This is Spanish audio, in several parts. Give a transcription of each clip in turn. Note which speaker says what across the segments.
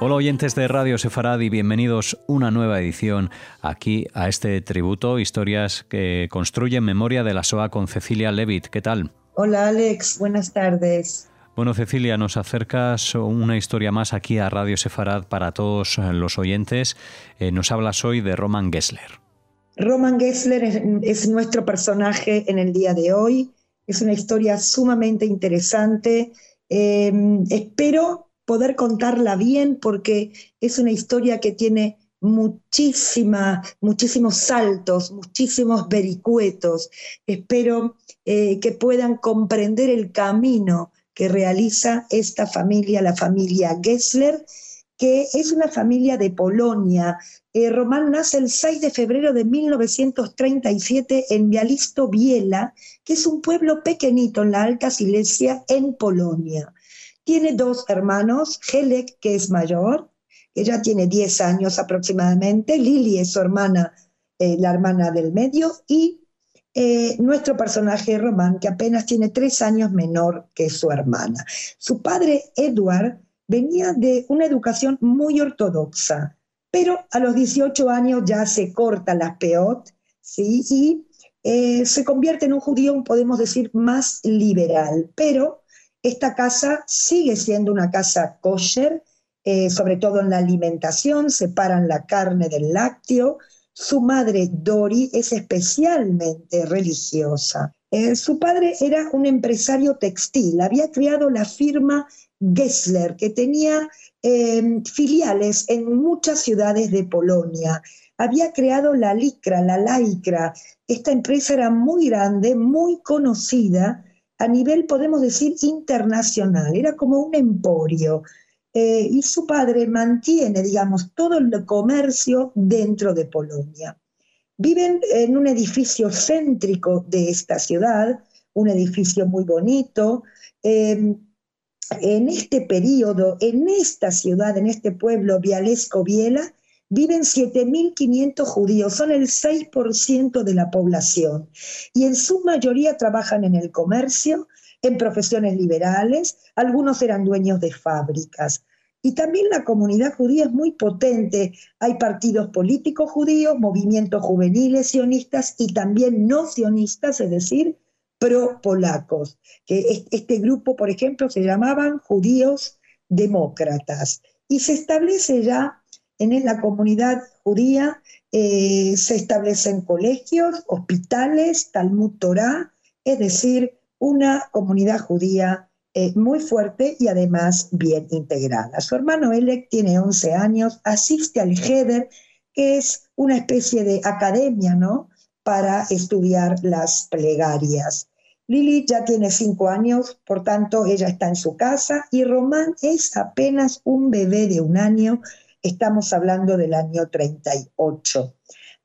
Speaker 1: Hola oyentes de Radio Sefarad y bienvenidos a una nueva edición aquí a este tributo, historias que construyen memoria de la SOA con Cecilia Levitt. ¿Qué tal?
Speaker 2: Hola Alex, buenas tardes.
Speaker 1: Bueno, Cecilia, nos acercas una historia más aquí a Radio Sefarad para todos los oyentes. Eh, nos hablas hoy de Roman Gessler.
Speaker 2: Roman Gessler es, nuestro personaje en el día de hoy. Es una historia sumamente interesante. Eh, espero poder contarla bien porque es una historia que tiene muchísimos saltos, muchísimos vericuetos. Espero eh, que puedan comprender el camino que realiza esta familia, la familia Gessler, que es una familia de Polonia. Eh, Román nace el 6 de febrero de 1937 en Bialisto, Biela, que es un pueblo pequeñito en la Alta Silesia, en Polonia. Tiene dos hermanos, Helek, que es mayor, ella tiene 10 años aproximadamente, Lili es su hermana, eh, la hermana del medio, y eh, nuestro personaje Román, que apenas tiene 3 años menor que su hermana. Su padre, Edward, venía de una educación muy ortodoxa, pero a los 18 años ya se corta la peot, ¿sí? y eh, se convierte en un judío, podemos decir, más liberal, pero esta casa sigue siendo una casa kosher, eh, sobre todo en la alimentación, separan la carne del lácteo. Su madre, Dori, es especialmente religiosa. Eh, su padre era un empresario textil, había creado la firma Gessler, que tenía em, filiales en muchas ciudades de Polonia. Había creado la Licra, la Laicra. Esta empresa era muy grande, muy conocida, a nivel, podemos decir, internacional, era como un emporio. Eh, y su padre mantiene, digamos, todo el comercio dentro de Polonia. Viven en un edificio céntrico de esta ciudad, un edificio muy bonito. Em, en este periodo, en esta ciudad, en este pueblo, Bialesco-Biela, viven 7.500 judíos, son el 6% de la población, y en su mayoría trabajan en el comercio, en profesiones liberales, algunos eran dueños de fábricas. Y también la comunidad judía es muy potente. Hay partidos políticos judíos, movimientos juveniles sionistas y también no sionistas, es decir, pro-polacos. Que este grupo, por ejemplo, se llamaban judíos demócratas. Y se establece ya en la comunidad judía eh, se establecen colegios, hospitales, Talmud Torah, es decir, una comunidad judía eh, muy fuerte y además bien integrada. Su hermano Elek tiene 11 años, asiste al Heder, que es una especie de academia, ¿no? Para estudiar las plegarias. Lili ya tiene 5 años, por tanto, ella está en su casa y Román es apenas un bebé de un año Estamos hablando del año 38.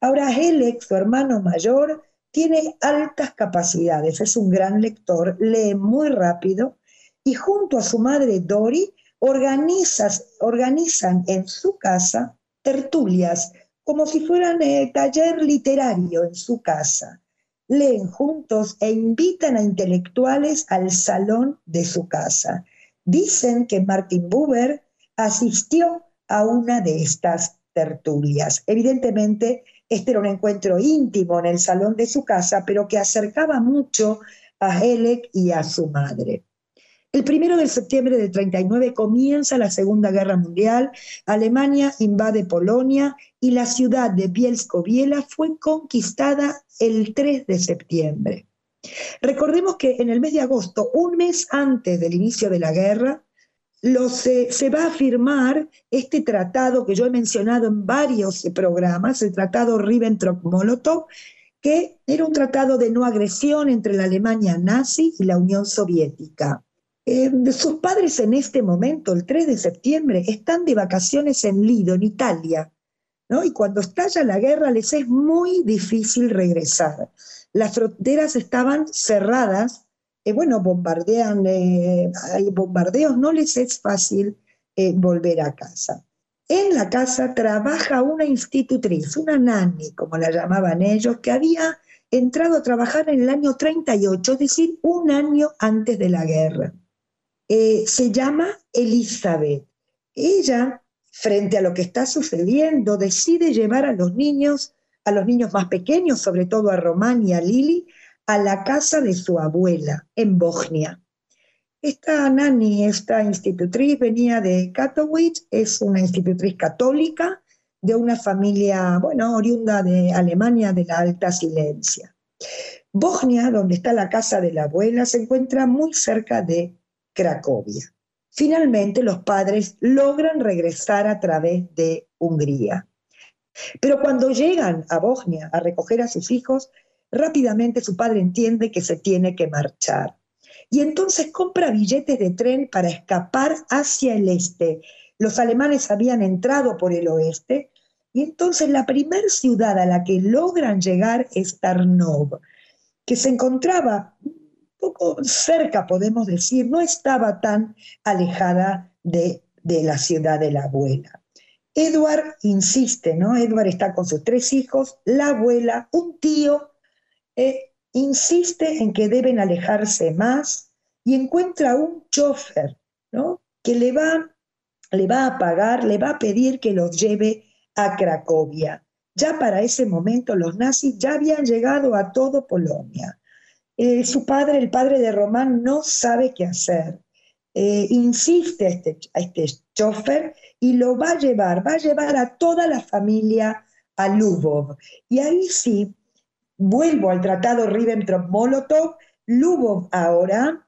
Speaker 2: Ahora, Helek, su hermano mayor, tiene altas capacidades, es un gran lector, lee muy rápido y junto a su madre Dori organizan en su casa tertulias, como si fueran el taller literario en su casa. Leen juntos e invitan a intelectuales al salón de su casa. Dicen que Martin Buber asistió a una de estas tertulias. Evidentemente, este era un encuentro íntimo en el salón de su casa, pero que acercaba mucho a Helek y a su madre. El primero de septiembre del 39 comienza la Segunda Guerra Mundial, Alemania invade Polonia y la ciudad de Bielsko-Biela fue conquistada el 3 de septiembre. Recordemos que en el mes de agosto, un mes antes del inicio de la guerra, se, va a firmar este tratado que yo he mencionado en varios programas, el tratado Ribbentrop-Molotov, que era un tratado de no agresión entre la Alemania nazi y la Unión Soviética. Eh, sus padres en este momento, el 3 de septiembre, están de vacaciones en Lido, en Italia, y cuando estalla la guerra les es muy difícil regresar. las fronteras estaban cerradas, eh, bueno, bombardean, eh, hay bombardeos, no les es fácil eh, volver a casa. En la casa trabaja una institutriz, una nani, como la llamaban ellos, que había entrado a trabajar en el año 38, es decir, un año antes de la guerra. se llama Elizabeth. Ella, frente a lo que está sucediendo, decide llevar a los niños a los niños más pequeños, sobre todo a Román y a Lili, a la casa de su abuela en Bosnia. Esta nani, esta institutriz, venía de Katowice, es una institutriz católica de una familia, bueno, oriunda de Alemania de la Alta Silencia. Bosnia, donde está la casa de la abuela, se encuentra muy cerca de Cracovia. Finalmente, los padres logran regresar a través de Hungría. Pero cuando llegan a Bosnia a recoger a sus hijos, rápidamente su padre entiende que se tiene que marchar. Y entonces compra billetes de tren para escapar hacia el este. Los alemanes habían entrado por el oeste y entonces la primera ciudad a la que logran llegar es Tarnov, que se encontraba un poco cerca, podemos decir, no estaba tan alejada de, de la ciudad de la abuela. Edward insiste, ¿no? Edward está con sus tres hijos, la abuela, un tío, eh, insiste en que deben alejarse más y encuentra un chofer, ¿no? Que le va, le va a pagar, le va a pedir que los lleve a Cracovia. Ya para ese momento los nazis ya habían llegado a todo Polonia. Eh, su padre, el padre de Román, no sabe qué hacer. Eh, insiste a este, a este chofer y lo va a llevar, va a llevar a toda la familia a Lubov. Y ahí sí, vuelvo al tratado Ribbentrop-Molotov, Lubov ahora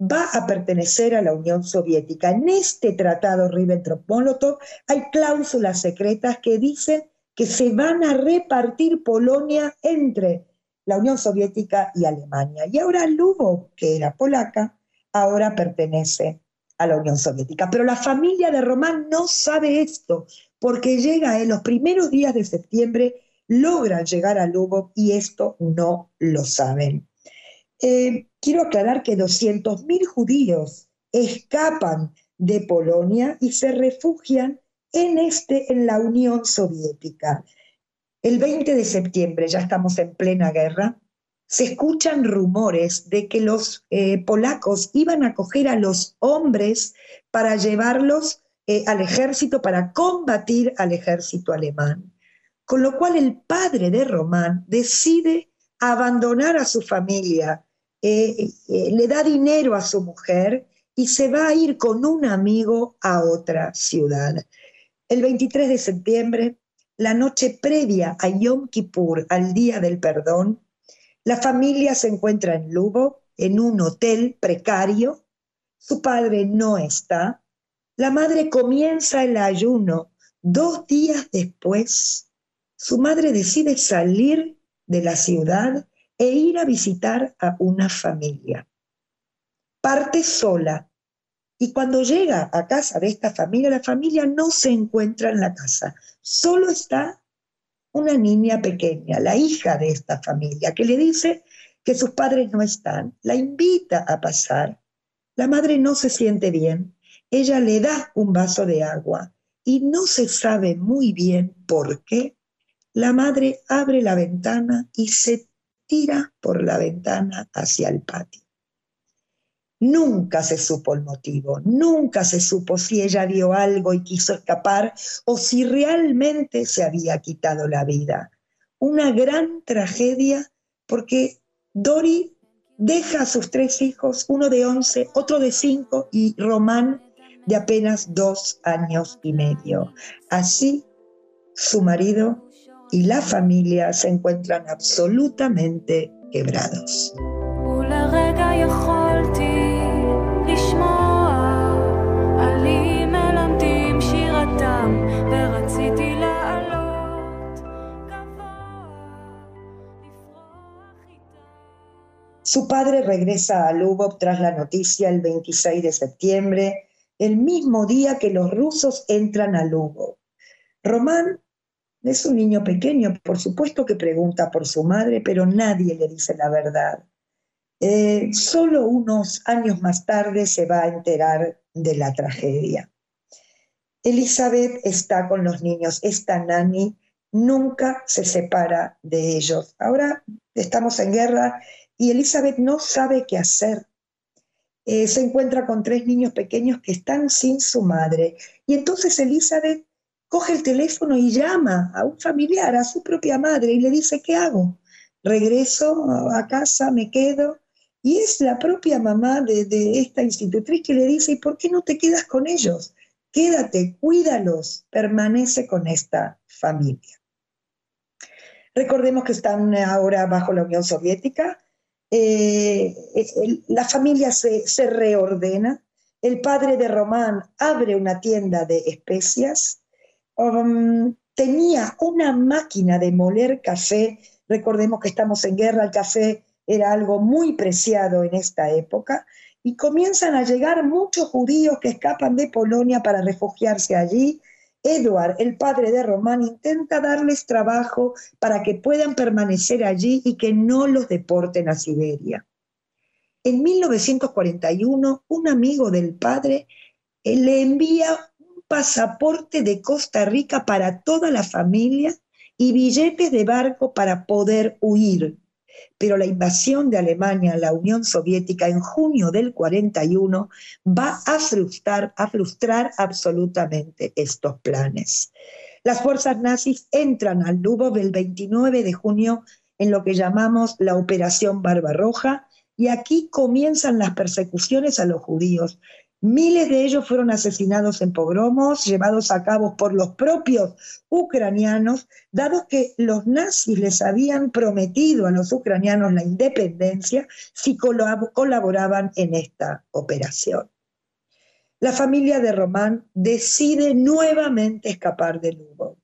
Speaker 2: va a pertenecer a la Unión Soviética. En este tratado Ribbentrop-Molotov hay cláusulas secretas que dicen que se van a repartir Polonia entre la Unión Soviética y Alemania. Y ahora Lubov, que era polaca, ahora pertenece a la Unión Soviética. Pero la familia de Román no sabe esto, porque llega en los primeros días de septiembre, logran llegar a Lugo y esto no lo saben. Eh, quiero aclarar que 200.000 judíos escapan de Polonia y se refugian en, este, en la Unión Soviética. El 20 de septiembre, ya estamos en plena guerra, se escuchan rumores de que los eh, polacos iban a coger a los hombres para llevarlos eh, al ejército, para combatir al ejército alemán. Con lo cual el padre de Román decide abandonar a su familia, eh, le da dinero a su mujer y se va a ir con un amigo a otra ciudad. El 23 de septiembre, la noche previa a Yom Kippur, al Día del Perdón, la familia se encuentra en Lugo, en un hotel precario. Su padre no está. La madre comienza el ayuno. Dos días después, su madre decide salir de la ciudad e ir a visitar a una familia. Parte sola y cuando llega a casa de esta familia, la familia no se encuentra en la casa, solo está una niña pequeña, la hija de esta familia, que le dice que sus padres no están, la invita a pasar. La madre no se siente bien, ella le da un vaso de agua y no se sabe muy bien por qué. La madre abre la ventana y se tira por la ventana hacia el patio. Nunca se supo el motivo, nunca se supo si ella vio algo y quiso escapar o si realmente se había quitado la vida. Una gran tragedia porque Dori deja a sus tres hijos, uno de once, otro de cinco y Román de apenas dos años y medio. Así, su marido y la familia se encuentran absolutamente quebrados. Su padre regresa a Lubov tras la noticia el 26 de septiembre, el mismo día que los rusos entran a Lubov. Román Es un niño pequeño, por supuesto que pregunta por su madre, pero nadie le dice la verdad. Eh, solo unos años más tarde se va a enterar de la tragedia. Elizabeth está con los niños, esta nani nunca se separa de ellos. Ahora estamos en guerra y Elizabeth no sabe qué hacer. Eh, se encuentra con tres niños pequeños que están sin su madre. Y entonces Elizabeth coge el teléfono y llama a un familiar, a su propia madre, y le dice, ¿qué hago? Regreso a casa, me quedo. Y es la propia mamá de, de esta institutriz que le dice, ¿y por qué no te quedas con ellos? Quédate, cuídalos, permanece con esta familia. Recordemos que están ahora bajo la Unión Soviética, eh, la familia se, reordena, el padre de Román abre una tienda de especias, um, tenía una máquina de moler café, recordemos que estamos en guerra, el café era algo muy preciado en esta época, y comienzan a llegar muchos judíos que escapan de Polonia para refugiarse allí. Edward, el padre de Román, intenta darles trabajo para que puedan permanecer allí y que no los deporten a Siberia. En 1941, un amigo del padre eh, le envía pasaporte de Costa Rica para toda la familia y billetes de barco para poder huir pero la invasión de Alemania a la Unión Soviética en junio del 41 va a frustrar, a frustrar absolutamente estos planes. Las fuerzas nazis entran al Lubov el 29 de junio en lo que llamamos la Operación Barbarroja, y aquí comienzan las persecuciones a los judíos. Miles de ellos fueron asesinados en pogromos llevados a cabo por los propios ucranianos, dado que los nazis les habían prometido a los ucranianos la independencia si colaboraban en esta operación. La familia de Román decide nuevamente escapar de Lugo.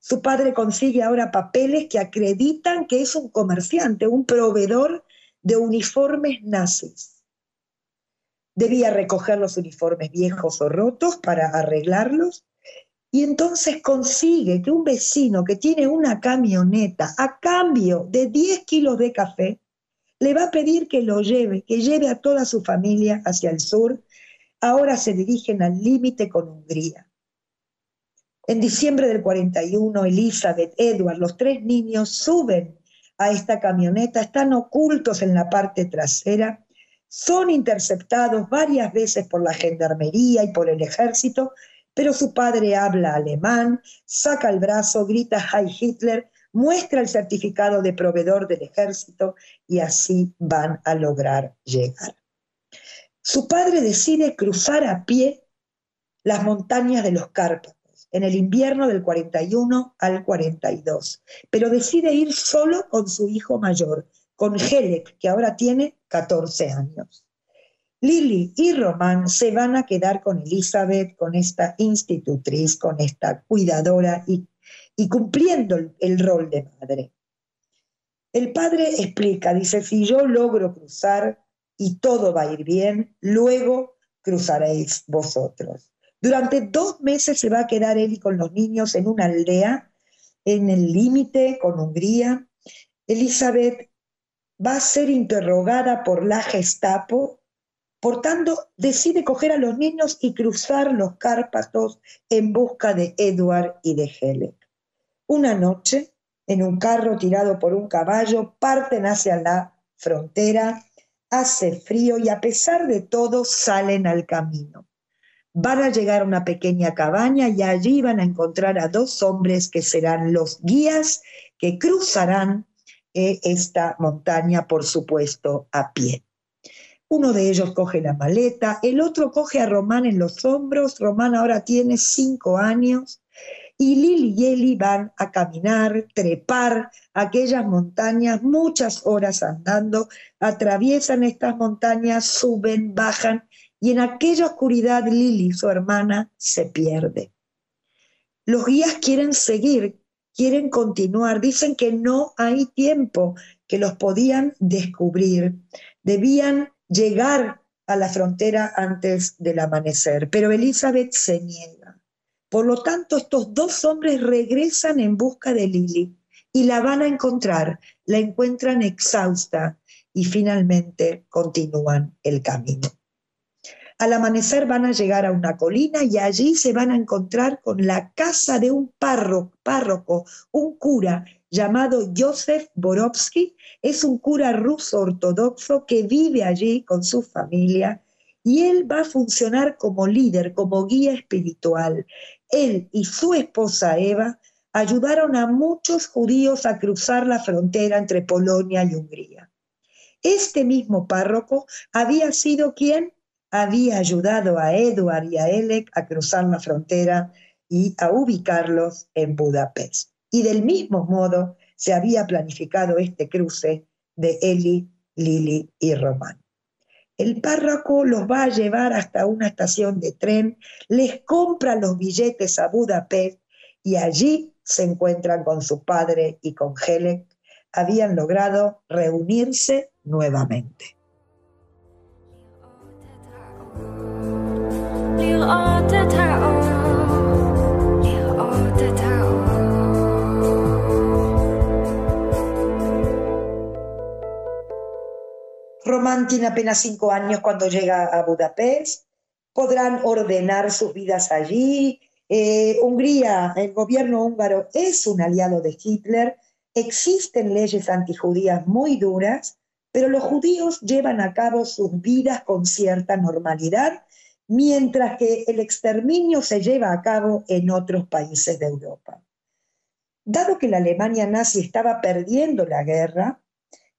Speaker 2: Su padre consigue ahora papeles que acreditan que es un comerciante, un proveedor de uniformes nazis debía recoger los uniformes viejos o rotos para arreglarlos. Y entonces consigue que un vecino que tiene una camioneta a cambio de 10 kilos de café, le va a pedir que lo lleve, que lleve a toda su familia hacia el sur. Ahora se dirigen al límite con Hungría. En diciembre del 41, Elizabeth, Edward, los tres niños suben a esta camioneta, están ocultos en la parte trasera son interceptados varias veces por la gendarmería y por el ejército, pero su padre habla alemán, saca el brazo, grita Heil Hitler, muestra el certificado de proveedor del ejército y así van a lograr llegar. Su padre decide cruzar a pie las montañas de los Cárpatos en el invierno del 41 al 42, pero decide ir solo con su hijo mayor, con Helek, que ahora tiene 14 años. Lily y Román se van a quedar con Elizabeth, con esta institutriz, con esta cuidadora y, y cumpliendo el, rol de madre. El padre explica, dice, si yo logro cruzar y todo va a ir bien, luego cruzaréis vosotros. Durante dos meses se va a quedar él con los niños en una aldea en el límite con Hungría. Elizabeth va a ser interrogada por la Gestapo, por tanto decide coger a los niños y cruzar los Cárpatos en busca de Edward y de Helen. Una noche, en un carro tirado por un caballo, parten hacia la frontera, hace frío y a pesar de todo salen al camino. Van a llegar a una pequeña cabaña y allí van a encontrar a dos hombres que serán los guías que cruzarán esta montaña, por supuesto, a pie. Uno de ellos coge la maleta, el otro coge a Román en los hombros, Román ahora tiene cinco años, y Lili y Eli van a caminar, trepar aquellas montañas, muchas horas andando, atraviesan estas montañas, suben, bajan, y en aquella oscuridad Lili, su hermana, se pierde. Los guías quieren seguir, quieren continuar, dicen que no hay tiempo, que los podían descubrir, debían llegar a la frontera antes del amanecer, pero Elizabeth se niega. Por lo tanto, estos dos hombres regresan en busca de Lili y la van a encontrar, la encuentran exhausta y finalmente continúan el camino. Al amanecer van a llegar a una colina y allí se van a encontrar con la casa de un párroco, un cura llamado Joseph Borovsky. Es un cura ruso ortodoxo que vive allí con su familia y él va a funcionar como líder, como guía espiritual. Él y su esposa Eva ayudaron a muchos judíos a cruzar la frontera entre Polonia y Hungría. Este mismo párroco había sido quien había ayudado a Edward y a Elek a cruzar la frontera y a ubicarlos en Budapest. Y del mismo modo se había planificado este cruce de Eli, Lili y Román. El párroco los va a llevar hasta una estación de tren, les compra los billetes a Budapest y allí se encuentran con su padre y con Helek. Habían logrado reunirse nuevamente. Román tiene apenas cinco años cuando llega a Budapest. Podrán ordenar sus vidas allí. Eh, Hungría, el gobierno húngaro es un aliado de Hitler. Existen leyes antijudías muy duras, pero los judíos llevan a cabo sus vidas con cierta normalidad, mientras que el exterminio se lleva a cabo en otros países de Europa. Dado que la Alemania nazi estaba perdiendo la guerra,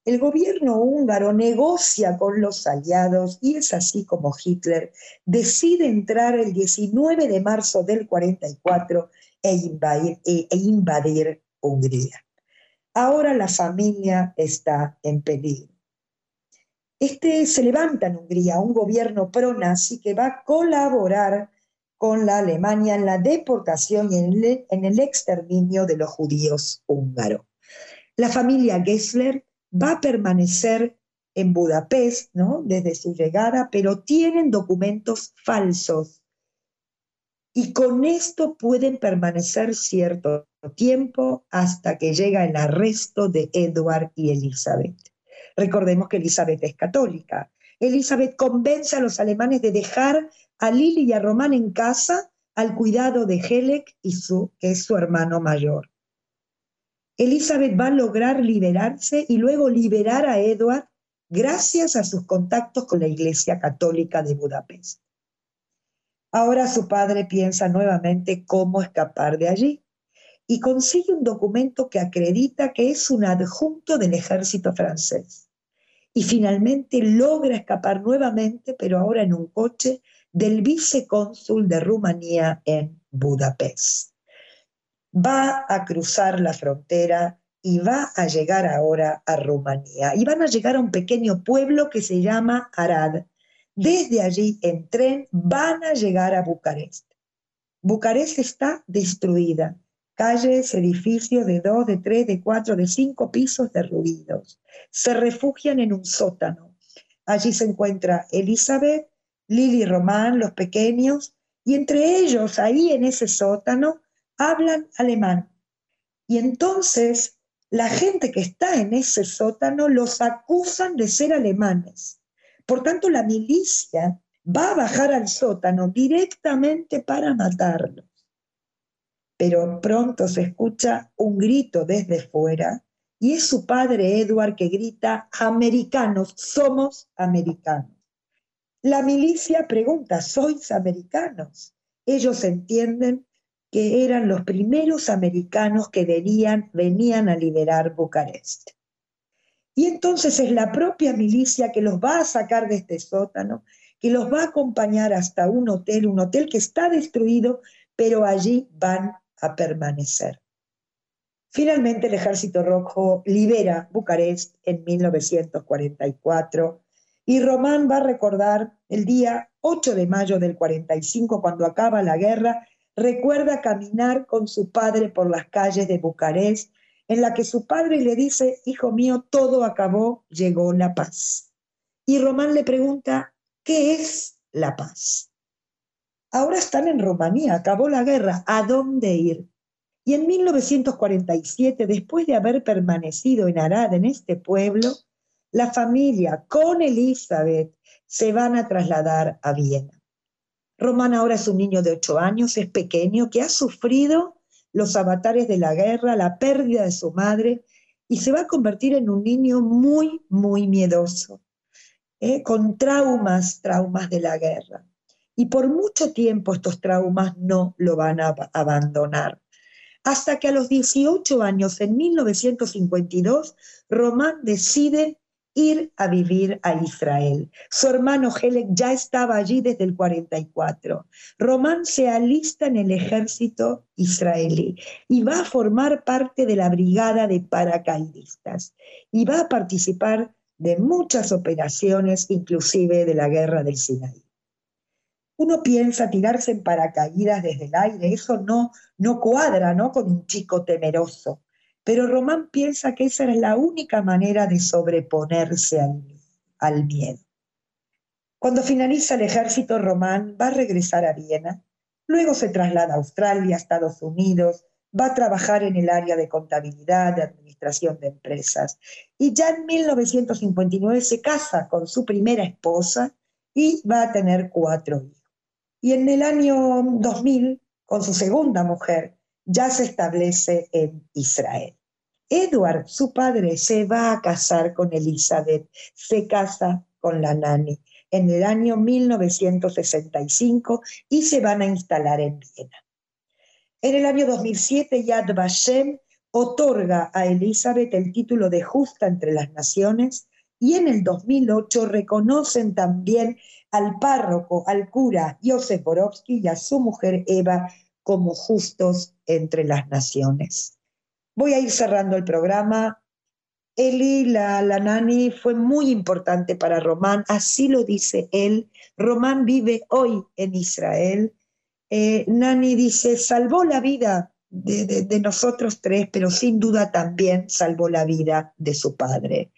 Speaker 2: el gobierno húngaro negocia con los aliados y es así como Hitler decide entrar el 19 de marzo del 44 e invadir, e, e invadir Hungría. Ahora la familia está en peligro. Este se levanta en Hungría un gobierno pro-nazi que va a colaborar con la Alemania en la deportación y en el exterminio de los judíos húngaros. La familia Gessler va a permanecer en Budapest, ¿no? Desde su llegada, pero tienen documentos falsos. Y con esto pueden permanecer cierto tiempo hasta que llega el arresto de Edward y Elizabeth. Recordemos que Elizabeth es católica. Elizabeth convence a los alemanes de dejar a Lili y a Román en casa al cuidado de Helek, y su, es su hermano mayor. Elizabeth va a lograr liberarse y luego liberar a Edward gracias a sus contactos con la Iglesia Católica de Budapest. Ahora su padre piensa nuevamente cómo escapar de allí y consigue un documento que acredita que es un adjunto del ejército francés. Y finalmente logra escapar nuevamente, pero ahora en un coche, del vicecónsul de Rumanía en Budapest va a cruzar la frontera y va a llegar ahora a Rumanía. Y van a llegar a un pequeño pueblo que se llama Arad. Desde allí, en tren, van a llegar a Bucarest. Bucarest está destruida. Calles, edificios de dos, de tres, de cuatro, de cinco pisos derruidos. Se refugian en un sótano. Allí se encuentra Elizabeth, Lili Román, los pequeños, y entre ellos, ahí en ese sótano, hablan alemán. Y entonces la gente que está en ese sótano los acusan de ser alemanes. Por tanto, la milicia va a bajar al sótano directamente para matarlos. Pero pronto se escucha un grito desde fuera y es su padre Edward que grita, americanos, somos americanos. La milicia pregunta, ¿sois americanos? Ellos entienden que eran los primeros americanos que venían, venían a liberar Bucarest. Y entonces es la propia milicia que los va a sacar de este sótano, que los va a acompañar hasta un hotel, un hotel que está destruido, pero allí van a permanecer. Finalmente el Ejército Rojo libera Bucarest en 1944 y Román va a recordar el día 8 de mayo del 45, cuando acaba la guerra, recuerda caminar con su padre por las calles de Bucarest, en la que su padre le dice, hijo mío, todo acabó, llegó la paz. Y Román le pregunta, ¿qué es la paz? Ahora están en Rumanía, acabó la guerra, ¿a dónde ir? Y en 1947, después de haber permanecido en Arad, en este pueblo, la familia con Elizabeth se van a trasladar a Viena. Román ahora es un niño de ocho años, es pequeño, que ha sufrido los avatares de la guerra, la pérdida de su madre, y se va a convertir en un niño muy, muy miedoso, ¿eh? con traumas, traumas de la guerra. Y por mucho tiempo estos traumas no lo van a abandonar. Hasta que a los 18 años, en 1952, Román decide ir a vivir a Israel. Su hermano Helek ya estaba allí desde el 44. Román se alista en el ejército israelí y va a formar parte de la brigada de paracaidistas y va a participar de muchas operaciones, inclusive de la guerra del Sinaí. Uno piensa tirarse en paracaídas desde el aire, eso no, no cuadra ¿no? con un chico temeroso. Pero Román piensa que esa es la única manera de sobreponerse al, miedo. Cuando finaliza el ejército, Román va a regresar a Viena, luego se traslada a Australia, a Estados Unidos, va a trabajar en el área de contabilidad, de administración de empresas. Y ya en 1959 se casa con su primera esposa y va a tener cuatro hijos. Y en el año 2000, con su segunda mujer, ya se establece en Israel. Edward, su padre, se va a casar con Elizabeth, se casa con la nani en el año 1965 y se van a instalar en Viena. En el año 2007, Yad Vashem otorga a Elizabeth el título de justa entre las naciones y en el 2008 reconocen también al párroco, al cura Josef Borowski y a su mujer Eva como justos entre las naciones. Voy a ir cerrando el programa. Eli, la, la nani, fue muy importante para Román, así lo dice él. Román vive hoy en Israel. Eh, nani dice, salvó la vida de, de, nosotros tres, pero sin duda también salvó la vida de su padre.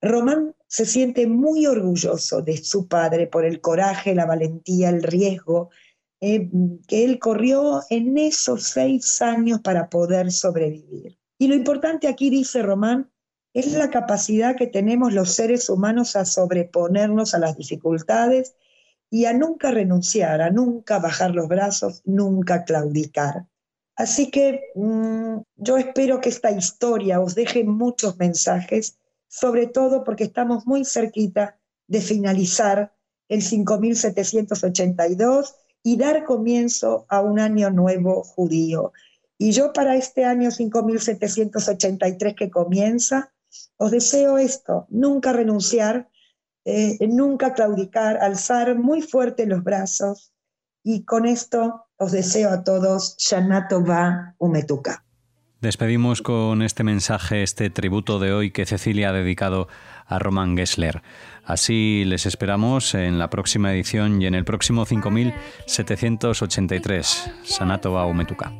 Speaker 2: Román se siente muy orgulloso de su padre por el coraje, la valentía, el riesgo eh, que él corrió en esos seis años para poder sobrevivir. Y lo importante aquí, dice Román, es la capacidad que tenemos los seres humanos a sobreponernos a las dificultades y a nunca renunciar, a nunca bajar los brazos, nunca claudicar. Así que mm, yo espero que esta historia os deje muchos mensajes, sobre todo porque estamos muy cerquita de finalizar el 5782 y dar comienzo a un año nuevo judío. Y yo para este año 5783 que comienza, os deseo esto, nunca renunciar, eh, nunca claudicar, alzar muy fuerte los brazos y con esto os deseo a todos Shana Tova Umetuka.
Speaker 1: Despedimos con este mensaje, este tributo de hoy que Cecilia ha dedicado a Roman Gessler. Así les esperamos en la próxima edición y en el próximo 5783, Sanato Aumetuka.